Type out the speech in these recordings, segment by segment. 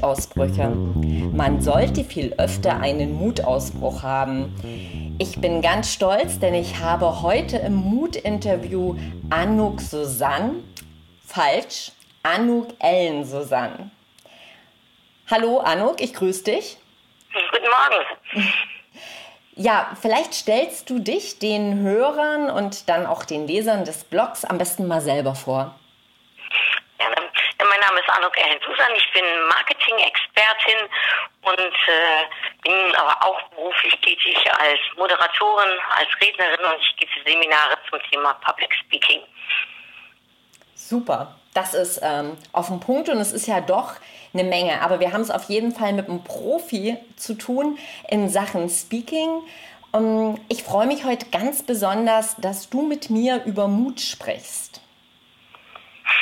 Mutausbrüche. Man sollte viel öfter einen Mutausbruch haben. Ich bin ganz stolz, denn ich habe heute im Mutinterview Anouk Susanne, falsch, Anouk Ellen Susanne. Hallo Anouk, ich grüße dich. Guten Morgen. Ja, vielleicht stellst du dich den Hörern und dann auch den Lesern des Blogs am besten mal selber vor. Mein Name ist Anuk Erhen-Susan, ich bin Marketing-Expertin und äh, bin aber auch beruflich tätig als Moderatorin, als Rednerin und ich gebe Seminare zum Thema Public Speaking. Super, das ist ähm, auf den Punkt und es ist ja doch eine Menge. Aber wir haben es auf jeden Fall mit einem Profi zu tun in Sachen Speaking. Um, ich freue mich heute ganz besonders, dass du mit mir über Mut sprichst.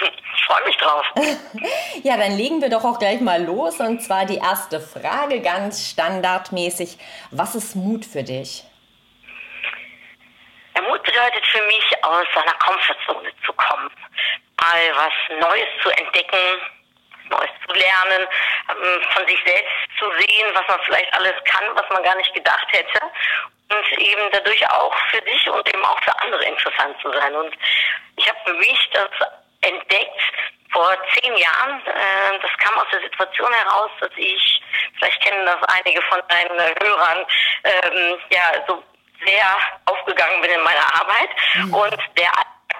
Ich freue mich drauf. ja, dann legen wir doch auch gleich mal los. Und zwar die erste Frage, ganz standardmäßig. Was ist Mut für dich? Der Mut bedeutet für mich, aus seiner Komfortzone zu kommen, mal was Neues zu entdecken, Neues zu lernen, ähm, von sich selbst zu sehen, was man vielleicht alles kann, was man gar nicht gedacht hätte. Und eben dadurch auch für sich und eben auch für andere interessant zu sein. Und ich habe für mich das entdeckt vor zehn Jahren. Äh, das kam aus der Situation heraus, dass ich, vielleicht kennen das einige von deinen Hörern, ähm, ja, so sehr aufgegangen bin in meiner Arbeit mhm. und der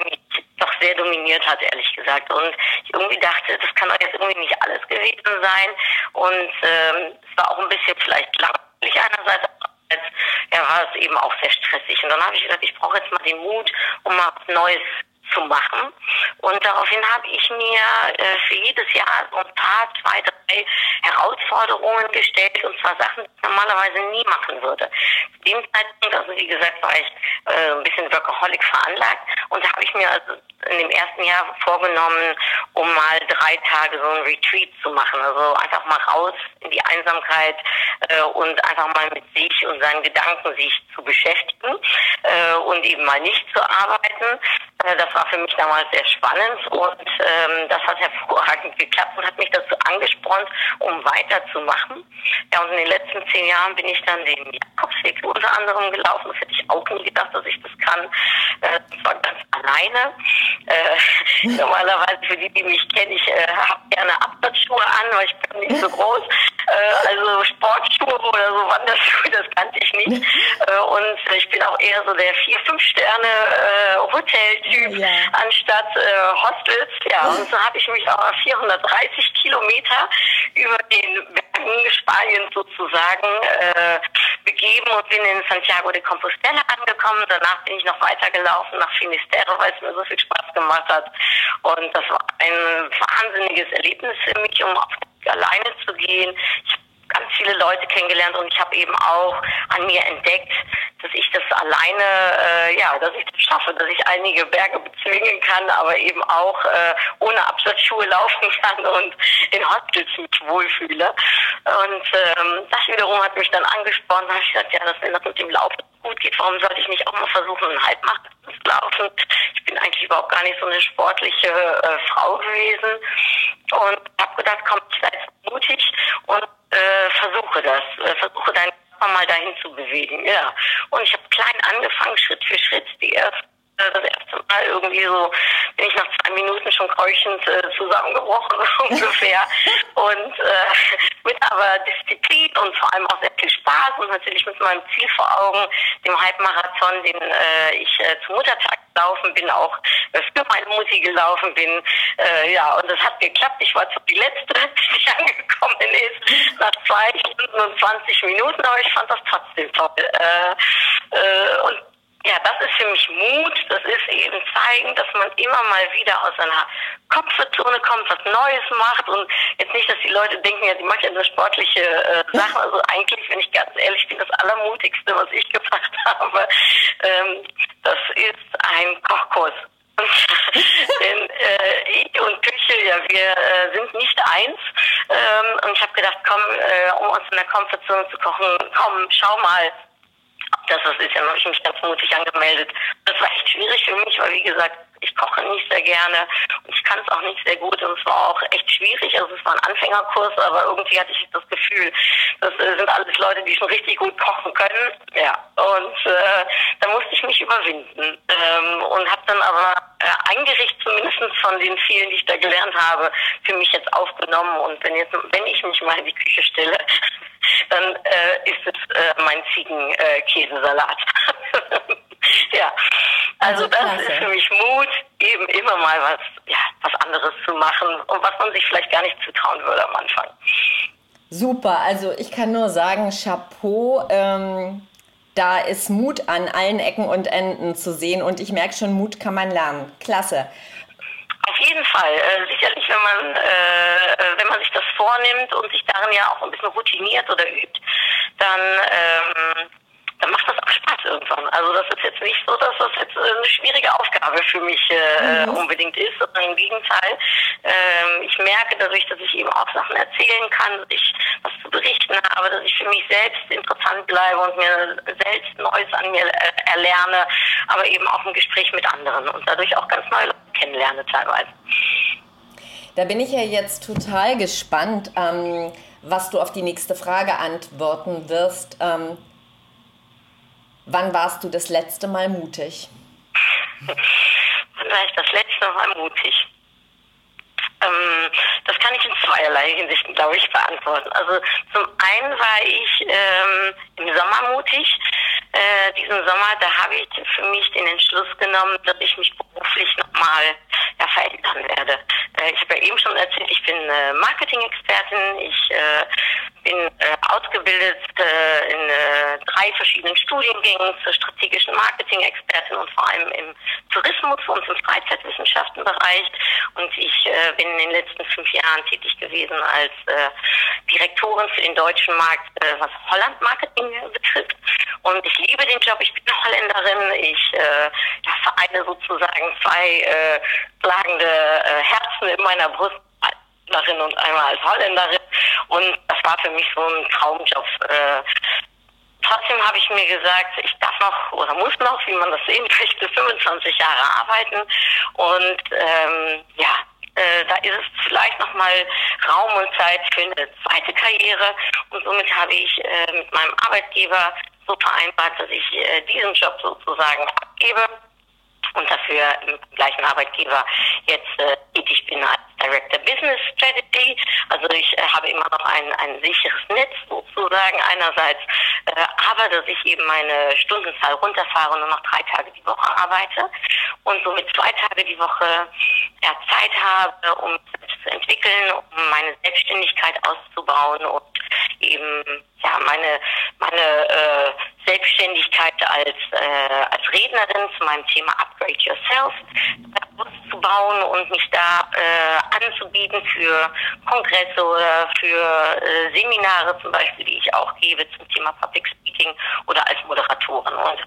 mich doch sehr dominiert hat, ehrlich gesagt. Und ich irgendwie dachte, das kann doch jetzt irgendwie nicht alles gewesen sein. Und ähm, es war auch ein bisschen vielleicht langweilig einerseits, ja, war es eben auch sehr stressig. Und dann habe ich gesagt, ich brauche jetzt mal den Mut, um mal was Neues zu machen. Und daraufhin habe ich mir äh, für jedes Jahr so ein paar, zwei, drei Herausforderungen gestellt, und zwar Sachen, die ich normalerweise nie machen würde. Zu dem Zeitpunkt, also wie gesagt, war ich äh, ein bisschen Workaholic veranlagt und da habe ich mir also in dem ersten Jahr vorgenommen, um mal drei Tage so ein Retreat zu machen. Also einfach mal raus in die Einsamkeit äh, und einfach mal mit sich und seinen Gedanken sich zu beschäftigen äh, und eben mal nicht zu arbeiten. Äh, das war für mich damals sehr spannend und ähm, das hat hervorragend geklappt und hat mich dazu angespornt, um weiterzumachen. Ja, und in den letzten zehn Jahren bin ich dann den Jakobsweg unter anderem gelaufen. Das hätte ich auch nie gedacht, dass ich das kann. Äh, das war ganz alleine. Äh, normalerweise, für die, die mich kennen, ich äh, habe gerne Absatzschuhe an, weil ich bin nicht so groß. Äh, also Sportschuhe oder so Wanderschuhe, das kannte ich nicht. Äh, und ich bin auch eher so der vier, fünf Sterne äh, Hoteltyp ja. anstatt äh, Hostels. Ja, und so habe ich mich auch 430 Kilometer über den Bergen Spaniens sozusagen äh, begeben und bin in Santiago de Compostela angekommen. Danach bin ich noch weitergelaufen nach Finisterre, weil es mir so viel Spaß gemacht hat. Und das war ein wahnsinniges Erlebnis für mich, um auf alleine zu gehen. Ich ganz viele Leute kennengelernt und ich habe eben auch an mir entdeckt, dass ich das alleine, äh, ja, dass ich das schaffe, dass ich einige Berge bezwingen kann, aber eben auch äh, ohne Absatzschuhe laufen kann und in Hostels mich wohlfühle. Und ähm, das wiederum hat mich dann angesprochen, da habe ich gesagt, ja, das, wenn das mit dem Laufen gut geht, warum sollte ich nicht auch mal versuchen, einen Halbmarathon zu laufen? Ich bin eigentlich überhaupt gar nicht so eine sportliche äh, Frau gewesen und habe gedacht, komm, ich sei jetzt mutig und äh, versuche das, äh, versuche deinen Körper mal dahin zu bewegen, ja. Und ich habe klein angefangen, Schritt für Schritt, die erste das erste Mal irgendwie so, bin ich nach zwei Minuten schon keuchend äh, zusammengebrochen ungefähr. und äh, mit aber Disziplin und vor allem auch sehr viel Spaß und natürlich mit meinem Ziel vor Augen, dem Halbmarathon, den äh, ich äh, zum Muttertag gelaufen bin, auch äh, für meine Mutti gelaufen bin. Äh, ja, und das hat geklappt. Ich war so die Letzte, die angekommen ist, nach zwei Stunden und 20 Minuten, aber ich fand das trotzdem toll. Äh, äh, und ja, das ist für mich Mut. Das ist eben zeigen, dass man immer mal wieder aus einer Komfortzone kommt, was Neues macht und jetzt nicht, dass die Leute denken, ja, sie macht ja nur sportliche äh, Sachen. Also eigentlich, wenn ich ganz ehrlich bin, das Allermutigste, was ich gemacht habe, ähm, das ist ein Kochkurs. Denn äh, ich und Küche, ja, wir äh, sind nicht eins. Ähm, und ich habe gedacht, komm, äh, um aus einer Komfortzone zu kochen, komm, schau mal, das was ist. Dann habe ich mich ganz mutig angemeldet. Das war echt schwierig für mich, weil wie gesagt, Ich koche nicht sehr gerne und ich kann es auch nicht sehr gut und es war auch echt schwierig. Also es war ein Anfängerkurs, aber irgendwie hatte ich das Gefühl, das äh, sind alles Leute, die schon richtig gut kochen können. Ja, und äh, da musste ich mich überwinden ähm, und habe dann aber äh, ein Gericht zumindest von den vielen, die ich da gelernt habe, für mich jetzt aufgenommen. Und wenn jetzt, wenn ich mich mal in die Küche stelle, dann äh, ist es äh, mein Ziegenkäsesalat. ja, also, also das ist für mich Mut, eben immer mal was, ja, was anderes zu machen und was man sich vielleicht gar nicht zutrauen würde am Anfang. Super, also ich kann nur sagen, Chapeau. Ähm, da ist Mut an allen Ecken und Enden zu sehen und ich merke schon, Mut kann man lernen. Klasse. Auf jeden Fall. Äh, sicherlich, wenn man, äh, wenn man sich das vornimmt und sich darin ja auch ein bisschen routiniert oder übt, dann ähm, dann macht das auch Spaß irgendwann. Also das ist jetzt nicht so, dass das jetzt eine schwierige Aufgabe für mich äh, mhm. unbedingt ist, sondern im Gegenteil. Ähm, ich merke dadurch, dass ich eben auch Sachen erzählen kann, dass ich was zu berichten habe, dass ich für mich selbst interessant bleibe und mir selbst Neues an mir äh, erlerne, aber eben auch im Gespräch mit anderen und dadurch auch ganz neue kennenlerne teilweise. Da bin ich ja jetzt total gespannt, ähm, was du auf die nächste Frage antworten wirst. Ähm, Wann warst du das letzte Mal mutig? Wann war ich das letzte Mal mutig? Ähm, das kann ich in zweierlei Hinsichten, glaube ich, beantworten. Also zum einen war ich ähm, im Sommer mutig. Äh, diesen Sommer, da habe ich für mich den Entschluss genommen, dass ich mich beruflich nochmal ja, verändern werde. Äh, ich habe ja eben schon erzählt, ich bin äh, Marketing-Expertin. Ich äh, bin äh, ausgebildet äh, in äh, drei verschiedenen Studiengängen zur strategischen Marketing-Expertin und vor allem im Tourismus und im Freizeitwissenschaftenbereich. Und ich bin in den letzten fünf Jahren tätig gewesen als Direktorin für den deutschen Markt, was Holland-Marketing betrifft. Und ich liebe den Job. Ich bin Holländerin. Ich vereine sozusagen zwei äh, schlagende äh, Herzen in meiner Brust Holländerin und einmal als Holländerin. Und das war für mich so ein Traumjob. Äh, trotzdem habe ich mir gesagt, ich darf noch oder muss noch, wie man das sehen möchte, 25 Jahre arbeiten. Und ähm, ja, äh, da ist es vielleicht nochmal Raum und Zeit für eine zweite Karriere. Und somit habe ich äh, mit meinem Arbeitgeber so vereinbart, dass ich äh, diesen Job sozusagen abgebe und dafür im gleichen Arbeitgeber jetzt äh, tätig bin als Director Business Strategy. Also ich äh, habe immer noch ein, ein sicheres Netz sozusagen einerseits, äh, aber dass ich eben meine Stundenzahl runterfahre und nur noch drei Tage die Woche arbeite und somit zwei Tage die Woche ja, Zeit habe, um zu entwickeln, um meine Selbstständigkeit auszubauen und eben ja meine meine äh, Selbstständigkeit als äh, als Rednerin zu meinem Thema Upgrade Yourself auszubauen und mich da äh, anzubieten für Kongresse oder für äh, Seminare zum Beispiel, die ich auch gebe zum Thema Public Speaking oder als Moderatorin. Und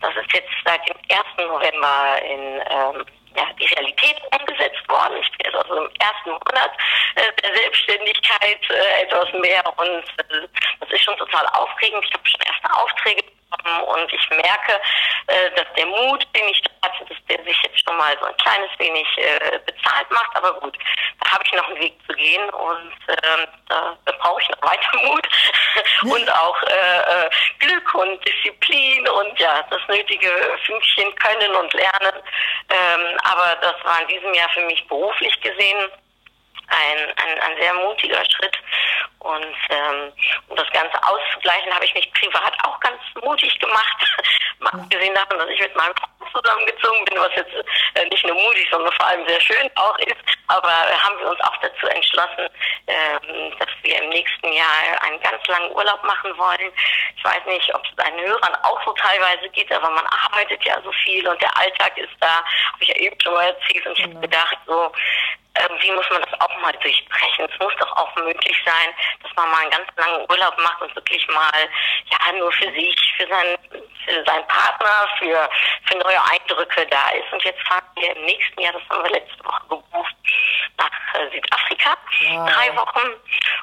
das ist jetzt seit dem 1. November in ähm, ja, die Realität umgesetzt worden. Ich bin jetzt also im ersten Monat äh, der Selbstständigkeit äh, etwas mehr und äh, das ist schon total aufregend. Ich habe schon erste Aufträge bekommen und ich merke, äh, dass der Mut, den ich da hatte, dass der sich jetzt schon mal so ein kleines wenig äh, bezahlt macht. Aber gut, da habe ich noch einen Weg zu gehen und ähm, da, da brauche ich noch weiter Mut und auch äh, Glück und Disziplin und ja, das nötige Fünkchen können und lernen. Ähm, aber das war in diesem Jahr für mich beruflich gesehen ein, ein, ein sehr mutiger Schritt. Und ähm, um das Ganze auszugleichen, habe ich mich privat auch ganz mutig gemacht. Mal abgesehen davon, dass ich mit meinem Freund zusammengezogen bin, was jetzt äh, nicht nur mutig, sondern vor allem sehr schön auch ist. Aber äh, haben wir uns auch dazu entschlossen, ähm, dass wir im nächsten Jahr einen ganz langen Urlaub machen wollen. Ich weiß nicht, ob es deinen Hörern auch so teilweise geht, aber man arbeitet ja so viel und der Alltag ist da, habe ich ja eben schon mal erzählt. Und ich habe gedacht, so, irgendwie muss man auch mal durchbrechen. Es muss doch auch möglich sein, dass man mal einen ganz langen Urlaub macht und wirklich mal, ja, nur für sich, für seinen, für seinen Partner, für, für neue Eindrücke da ist. Und jetzt fahren wir im nächsten Jahr, das haben wir letzte Woche gebucht, nach äh, Südafrika. Wow. Drei Wochen.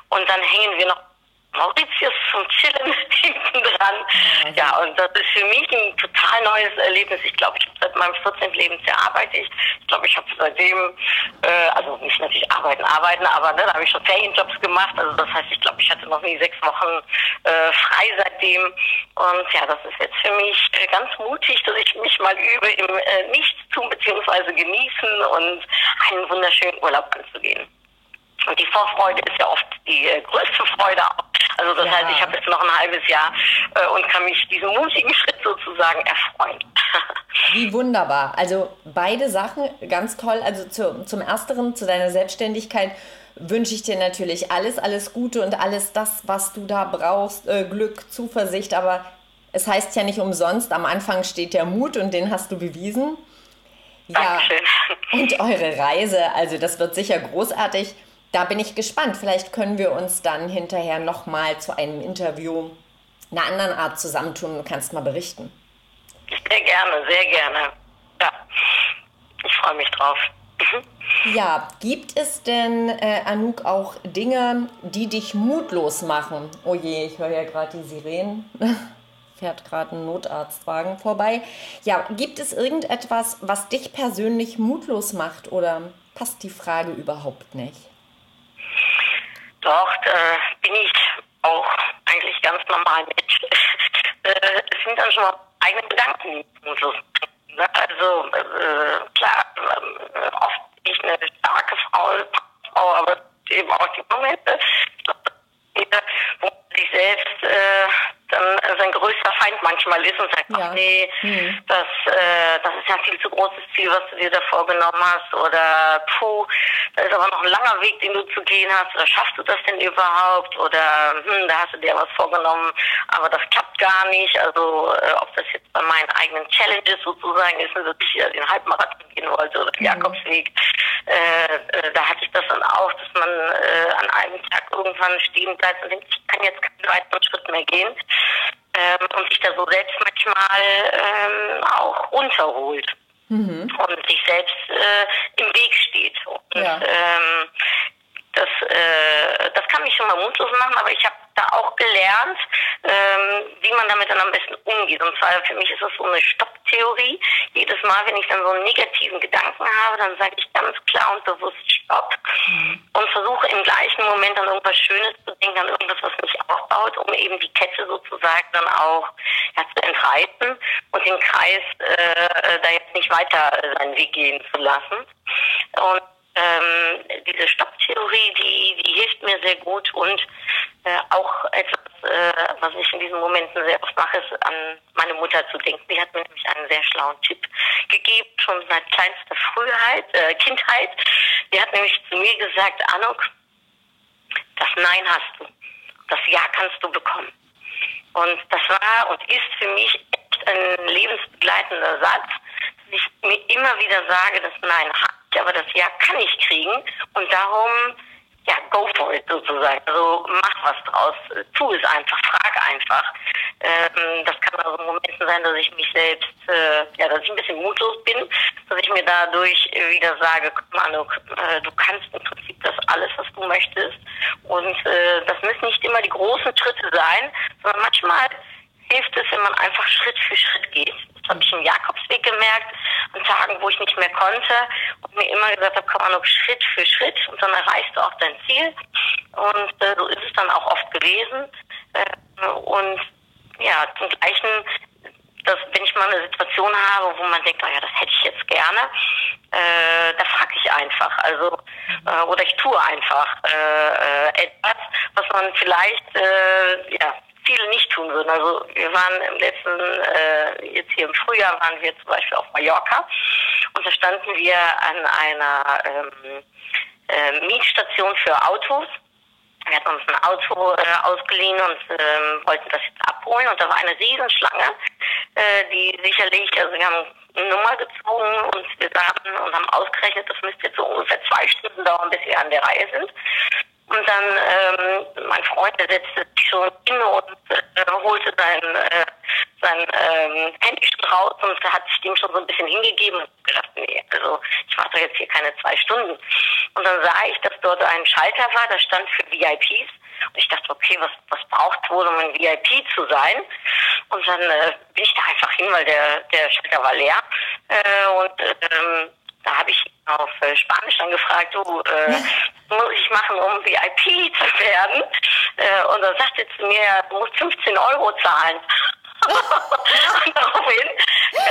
Und dann hängen wir noch Mauritius zum Chillen hinten dran. Ja, und das ist für mich ein total neues Erlebnis. Ich glaube, ich habe seit meinem 14. Lebensjahr arbeite ich. Ich glaube, ich habe seitdem, äh, also nicht natürlich arbeiten, arbeiten, aber ne, da habe ich schon Ferienjobs gemacht. Also das heißt, ich glaube, ich hatte noch nie sechs Wochen äh, frei seitdem. Und ja, das ist jetzt für mich äh, ganz mutig, dass ich mich mal übe, im äh, Nichts tun bzw. genießen und einen wunderschönen Urlaub anzugehen. Und die Vorfreude ist ja oft die äh, größte Freude auch. Also das ja. heißt, ich habe jetzt noch ein halbes Jahr äh, und kann mich diesem mutigen Schritt sozusagen erfreuen. Wie wunderbar. Also beide Sachen ganz toll. Also zu, zum Ersteren, zu deiner Selbstständigkeit wünsche ich dir natürlich alles, alles Gute und alles das, was du da brauchst. Äh, Glück, Zuversicht. Aber es heißt ja nicht umsonst, am Anfang steht der Mut und den hast du bewiesen. Ja, Dankeschön. und eure Reise, also das wird sicher großartig da bin ich gespannt. Vielleicht können wir uns dann hinterher nochmal zu einem Interview einer anderen Art zusammentun und kannst mal berichten. Sehr gerne, sehr gerne. Ja, ich freue mich drauf. Mhm. Ja, gibt es denn, äh, Anouk, auch Dinge, die dich mutlos machen? Oh je, ich höre ja gerade die Sirenen. Fährt gerade ein Notarztwagen vorbei. Ja, gibt es irgendetwas, was dich persönlich mutlos macht oder passt die Frage überhaupt nicht? Doch, da bin ich auch eigentlich ganz normal mit. Äh, es sind dann schon eigene Gedanken. So. Ne? Also äh, klar, äh, oft bin ich eine starke Frau, Frau aber eben auch die Momente, wo man sich selbst äh, dann sein größter Feind manchmal ist und sagt, ja. ach nee, mhm. das, äh, das ist ja ein viel zu großes Ziel, was du dir da vorgenommen hast oder puh, da ist aber noch ein langer Weg, den du zu gehen hast oder schaffst du das denn überhaupt oder hm, da hast du dir was vorgenommen, aber das klappt gar nicht. Also äh, ob das jetzt bei meinen eigenen Challenges sozusagen ist, dass ich ja den Halbmarathon gehen wollte oder den mhm. Jakobsweg, äh, äh, da hatte ich das dann auch, dass man äh, an einem Tag irgendwann stehen bleibt und denkt, ich kann jetzt keinen weiteren Schritt mehr gehen ähm, und sich da so selbst manchmal ähm, auch runterholt mhm. und sich selbst äh, im Weg steht. Und ja. ähm, das, äh, das kann mich schon mal mutlos machen, aber ich habe da auch gelernt, ähm, wie man damit dann am besten umgeht. Und zwar für mich ist das so eine Stopptheorie. Jedes Mal, wenn ich dann so einen negativen Gedanken habe, dann sage ich ganz klar und bewusst Stopp mhm. und versuche im gleichen Moment an irgendwas Schönes zu denken, an irgendwas, was mich aufbaut, um eben die Kette sozusagen dann auch ja, zu entreißen und den Kreis äh, da jetzt nicht weiter seinen Weg gehen zu lassen. Und ähm, diese Stopptheorie, die, die hilft mir sehr gut und äh, auch etwas, äh, was ich in diesen Momenten sehr oft mache, ist an meine Mutter zu denken. Die hat mir nämlich einen sehr schlauen Tipp gegeben, schon seit kleinster Frühheit, äh, Kindheit. Die hat nämlich zu mir gesagt, Anuk, das Nein hast du, das Ja kannst du bekommen. Und das war und ist für mich echt ein lebensbegleitender Satz, dass ich mir immer wieder sage, das Nein hat aber das Ja kann ich kriegen und darum, ja, go for it sozusagen. Also mach was draus, tu es einfach, frag einfach. Ähm, das kann also Momenten sein, dass ich mich selbst, äh, ja, dass ich ein bisschen mutlos bin, dass ich mir dadurch wieder sage, guck mal, du, äh, du kannst im Prinzip das alles, was du möchtest. Und äh, das müssen nicht immer die großen Schritte sein, sondern manchmal hilft es, wenn man einfach Schritt für Schritt geht. Habe ich im Jakobsweg gemerkt, an Tagen, wo ich nicht mehr konnte und mir immer gesagt habe, komm mal Schritt für Schritt und dann erreichst du auch dein Ziel. Und äh, so ist es dann auch oft gewesen. Äh, und ja, zum Gleichen, dass wenn ich mal eine Situation habe, wo man denkt, oh ja, das hätte ich jetzt gerne, äh, da frage ich einfach. Also äh, oder ich tue einfach äh, äh, etwas, was man vielleicht äh, ja viele nicht tun würden. Also wir waren im letzten, äh, jetzt hier im Frühjahr waren wir zum Beispiel auf Mallorca und da standen wir an einer ähm, äh, Mietstation für Autos. Wir hatten uns ein Auto äh, ausgeliehen und ähm, wollten das jetzt abholen und da war eine Riesenschlange, äh, die sicherlich, also wir haben eine Nummer gezogen und wir saßen und haben ausgerechnet, das müsste jetzt so ungefähr zwei Stunden dauern, bis wir an der Reihe sind. Und dann, ähm, mein Freund, der setzte sich schon hin und äh, holte sein, äh, sein ähm, Handy schon raus und hat sich dem schon so ein bisschen hingegeben und gedacht, nee, also ich warte jetzt hier keine zwei Stunden. Und dann sah ich, dass dort ein Schalter war, der stand für VIPs Und ich dachte, okay, was, was braucht wohl, um ein VIP zu sein? Und dann äh, bin ich da einfach hin, weil der, der Schalter war leer. Äh, und ähm, da habe ich auf äh, Spanisch dann gefragt, du, äh, muss ich machen, um VIP zu werden? Äh, und dann sagte er zu mir, du musst 15 Euro zahlen. und daraufhin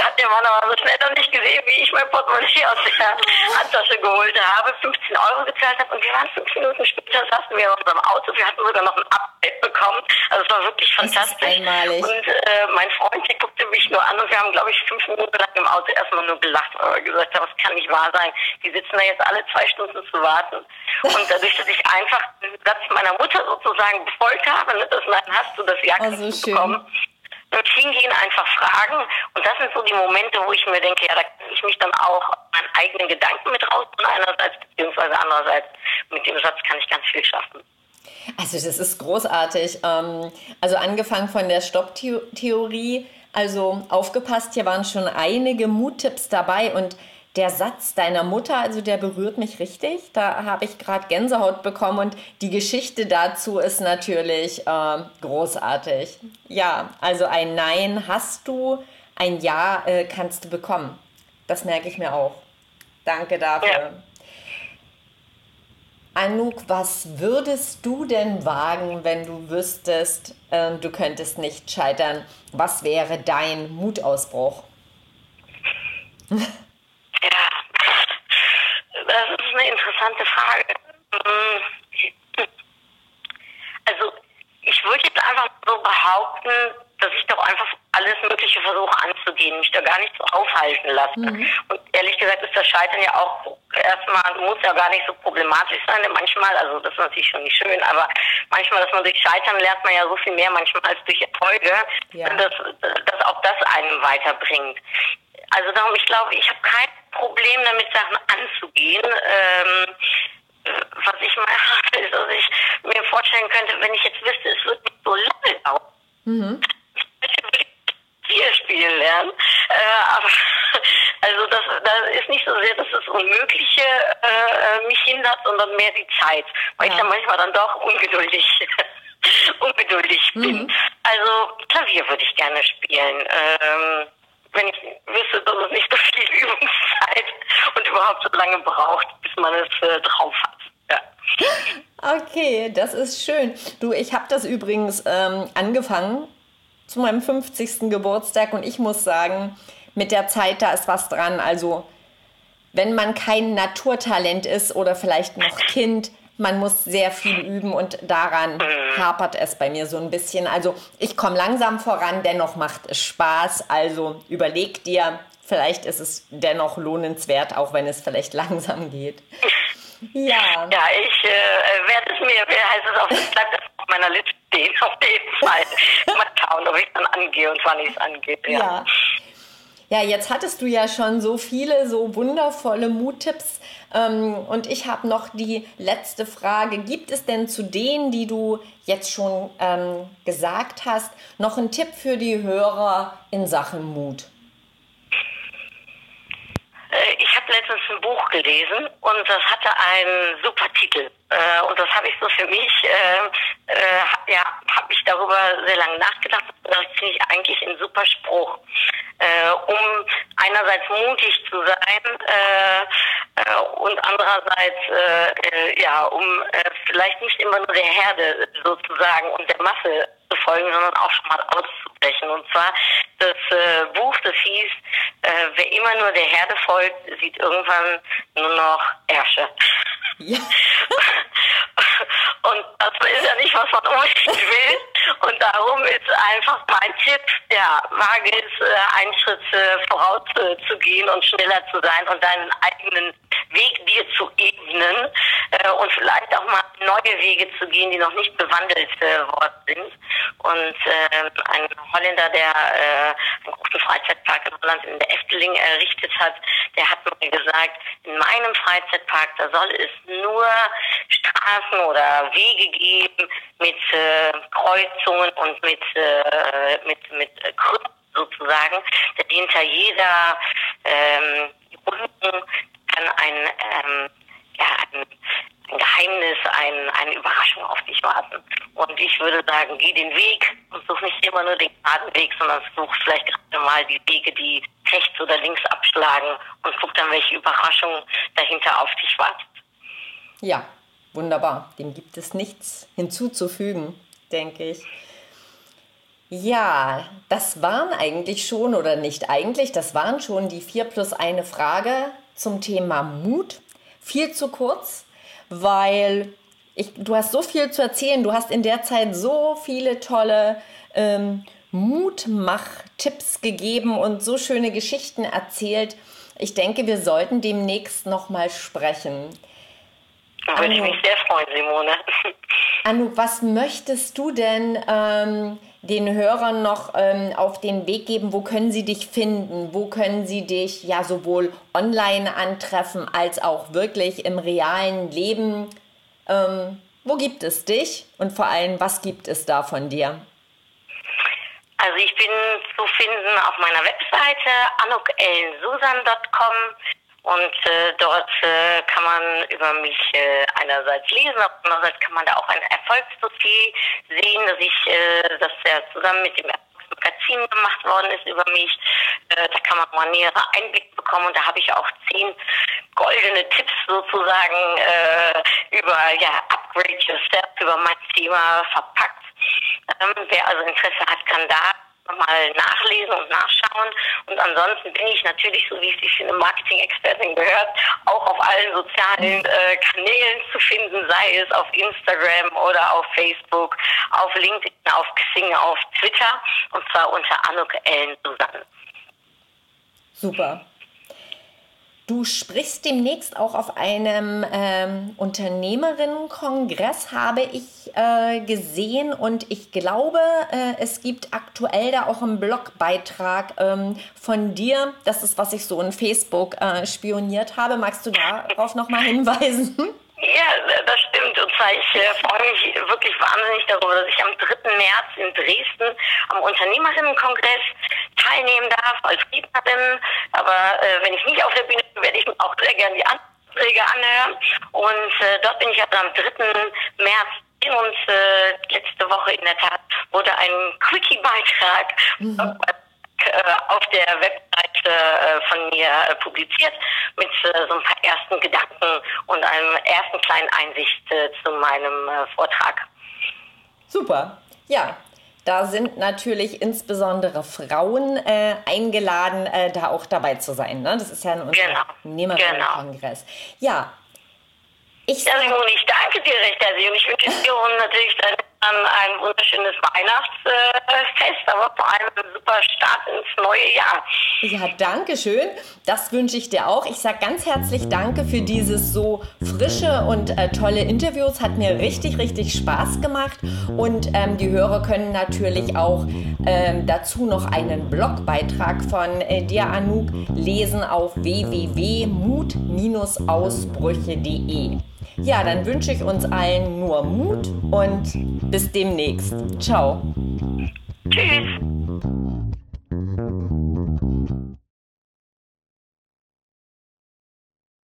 hat der Mann aber so schnell noch nicht gesehen, wie ich mein Portemonnaie aus der Handtasche geholt habe, 15 Euro gezahlt habe und wir waren fünf Minuten später, saßen wir in unserem Auto, wir hatten sogar noch ein Update bekommen. Also es war wirklich fantastisch. Und äh, mein Freund, der nur an und wir haben, glaube ich, fünf Minuten lang im Auto erstmal nur gelacht, weil wir gesagt haben, das kann nicht wahr sein. Die sitzen da jetzt alle zwei Stunden zu warten. Und dadurch, dass ich einfach den Satz meiner Mutter sozusagen befolgt habe, ne, das Nein hast du, das Ja kannst oh, so bekommen, und hingehen, einfach fragen. Und das sind so die Momente, wo ich mir denke, ja, da kann ich mich dann auch meinen eigenen Gedanken mit rausholen einerseits, beziehungsweise andererseits mit dem Satz kann ich ganz viel schaffen. Also das ist großartig. Ähm, also angefangen von der Stopptheorie, also aufgepasst, hier waren schon einige Muttipps dabei und der Satz deiner Mutter, also der berührt mich richtig. Da habe ich gerade Gänsehaut bekommen und die Geschichte dazu ist natürlich äh, großartig. Ja, also ein Nein hast du, ein Ja äh, kannst du bekommen. Das merke ich mir auch. Danke dafür. Ja. Anouk, was würdest du denn wagen, wenn du wüsstest, äh, du könntest nicht scheitern? Was wäre dein Mutausbruch? eine interessante Frage. Also ich würde jetzt einfach so behaupten, dass ich doch einfach alles Mögliche versuche anzugehen, mich da gar nicht so aufhalten lasse. Mhm. Und ehrlich gesagt ist das Scheitern ja auch erstmal, muss ja gar nicht so problematisch sein. Manchmal, also das ist natürlich schon nicht schön, aber manchmal, dass man durch Scheitern lernt man ja so viel mehr manchmal als durch Erfolge, ja. dass, dass auch das einen weiterbringt. Also darum, ich glaube, ich habe kein Problem damit, Sachen anzugehen. Ähm, was ich mache, ist, dass ich mir vorstellen könnte, wenn ich jetzt wüsste, es wird nicht so lange dauern. Mhm. Vier spielen lernen. Äh, aber also das, das ist nicht so sehr, dass das Unmögliche äh, mich hindert, sondern mehr die Zeit. Weil ja. ich dann manchmal dann doch ungeduldig ungeduldig mhm. bin. Also Klavier würde ich gerne spielen. Ähm, wenn ich wüsste, dass es nicht so viel Übungszeit und überhaupt so lange braucht, bis man es äh, drauf hat. Ja. Okay, das ist schön. Du, ich habe das übrigens ähm, angefangen zu meinem 50. Geburtstag und ich muss sagen, mit der Zeit, da ist was dran. Also, wenn man kein Naturtalent ist oder vielleicht noch Kind, man muss sehr viel üben und daran hapert es bei mir so ein bisschen. Also ich komme langsam voran, dennoch macht es Spaß. Also überleg dir, vielleicht ist es dennoch lohnenswert, auch wenn es vielleicht langsam geht. Ja. Ja, ich äh, werde es mir, wer heißt es auf, bleibt auf meiner Liste stehen, auf jeden Fall. Mal schauen, ob ich dann angehe und wann ich es angehe. Ja. ja. Ja, jetzt hattest du ja schon so viele, so wundervolle Muttipps. Ähm, und ich habe noch die letzte Frage. Gibt es denn zu denen, die du jetzt schon ähm, gesagt hast, noch einen Tipp für die Hörer in Sachen Mut? Äh, ich habe letztens ein Buch gelesen und das hatte einen super Titel. Äh, und das habe ich so für mich, äh, ja, habe ich darüber sehr lange nachgedacht. Das finde ich eigentlich ein super Spruch äh, um einerseits mutig zu sein äh, und andererseits äh, äh, ja, um äh, vielleicht nicht immer nur der Herde sozusagen und der Masse zu folgen, sondern auch schon mal auszubrechen. Und zwar das äh, Buch, das hieß, äh, wer immer nur der Herde folgt, sieht irgendwann nur noch Ärsche. Ja. Und das ist ja nicht, was man unbedingt will. Und darum ist einfach mein Tipp, ja, wage es, äh, einen Schritt äh, vorauszugehen und schneller zu sein und deinen eigenen Weg dir zu ebnen äh, und vielleicht auch mal neue Wege zu gehen, die noch nicht bewandelt worden sind. Und ein Holländer, der einen großen Freizeitpark in Holland in der Efteling errichtet hat, der hat mir gesagt, in meinem Freizeitpark, da soll es nur Straßen oder Wege geben mit äh, Kreuzungen und mit, äh, mit, mit Krücken sozusagen, denn hinter jeder ähm, Runden kann ein, ähm, ja, ein, ein Geheimnis, ein, eine Überraschung auf dich warten. Und ich würde sagen, geh den Weg und such nicht immer nur den geraden Weg, sondern such vielleicht gerade mal die Wege, die rechts oder links abschlagen und guck dann, welche Überraschung dahinter auf dich wartet. Ja, wunderbar. Dem gibt es nichts hinzuzufügen, denke ich. Ja, das waren eigentlich schon oder nicht eigentlich, das waren schon die vier plus eine Frage zum Thema Mut. Viel zu kurz, weil ich, du hast so viel zu erzählen. Du hast in der Zeit so viele tolle ähm, Mutmach-Tipps gegeben und so schöne Geschichten erzählt. Ich denke, wir sollten demnächst noch mal sprechen. Da würde ich mich sehr freuen, Simone. Anu, was möchtest du denn ähm, den Hörern noch ähm, auf den Weg geben? Wo können sie dich finden? Wo können sie dich ja sowohl online antreffen als auch wirklich im realen Leben? Ähm, wo gibt es dich und vor allem, was gibt es da von dir? Also ich bin zu finden auf meiner Webseite anukellensusan.com und äh, dort äh, kann man über mich äh, einerseits lesen, andererseits kann man da auch ein Erfolgsdossier sehen, dass ich, äh, dass er zusammen mit dem Magazin gemacht worden ist über mich. Äh, da kann man mal nähere Einblick bekommen und da habe ich auch zehn goldene Tipps sozusagen äh, über ja, Upgrade Yourself, über mein Thema verpackt. Ähm, wer also Interesse hat, kann da nochmal nachlesen und nachschauen. Und ansonsten bin ich natürlich, so wie es sich für eine Marketing-Expertin gehört, auch auf allen sozialen äh, Kanälen zu finden, sei es auf Instagram oder auf Facebook, auf LinkedIn, auf Xing, auf Twitter und zwar unter Anuk Ellen Susanne. Super. Du sprichst demnächst auch auf einem ähm, Unternehmerinnenkongress, habe ich äh, gesehen. Und ich glaube, äh, es gibt aktuell da auch einen Blogbeitrag ähm, von dir. Das ist, was ich so in Facebook äh, spioniert habe. Magst du darauf nochmal hinweisen? Ja, das stimmt. Und zwar, ich äh, freue mich wirklich wahnsinnig darüber, dass ich am 3. März in Dresden am Unternehmerinnenkongress teilnehmen darf als Rednerin. Aber äh, wenn ich nicht auf der Bühne bin, werde ich mir auch sehr gerne die Anträge anhören. Und äh, dort bin ich also am 3. März und äh, letzte Woche in der Tat wurde ein Quickie-Beitrag mhm. Äh, auf der Webseite äh, von mir äh, publiziert mit so ein paar ersten Gedanken und einem ersten kleinen Einsicht zu meinem Vortrag. Super. Ja, da sind natürlich insbesondere Frauen äh, eingeladen, äh, da auch dabei zu sein. Ne? Das ist ja ein genau. Unternehmerinnenkongress. Genau. Ja. Ich, Simone, ich danke dir recht herzlich und ich wünsche dir natürlich deine ein wunderschönes Weihnachtsfest, aber vor allem ein super Start ins neue Jahr. Ja, danke schön. Das wünsche ich dir auch. Ich sage ganz herzlich Danke für dieses so frische und äh, tolle Interview. Es hat mir richtig, richtig Spaß gemacht. Und ähm, die Hörer können natürlich auch ähm, dazu noch einen Blogbeitrag von äh, dir, Anouk, lesen auf www.mut-ausbrüche.de. Ja, dann wünsche ich uns allen nur Mut und bis demnächst. Ciao. Tschüss.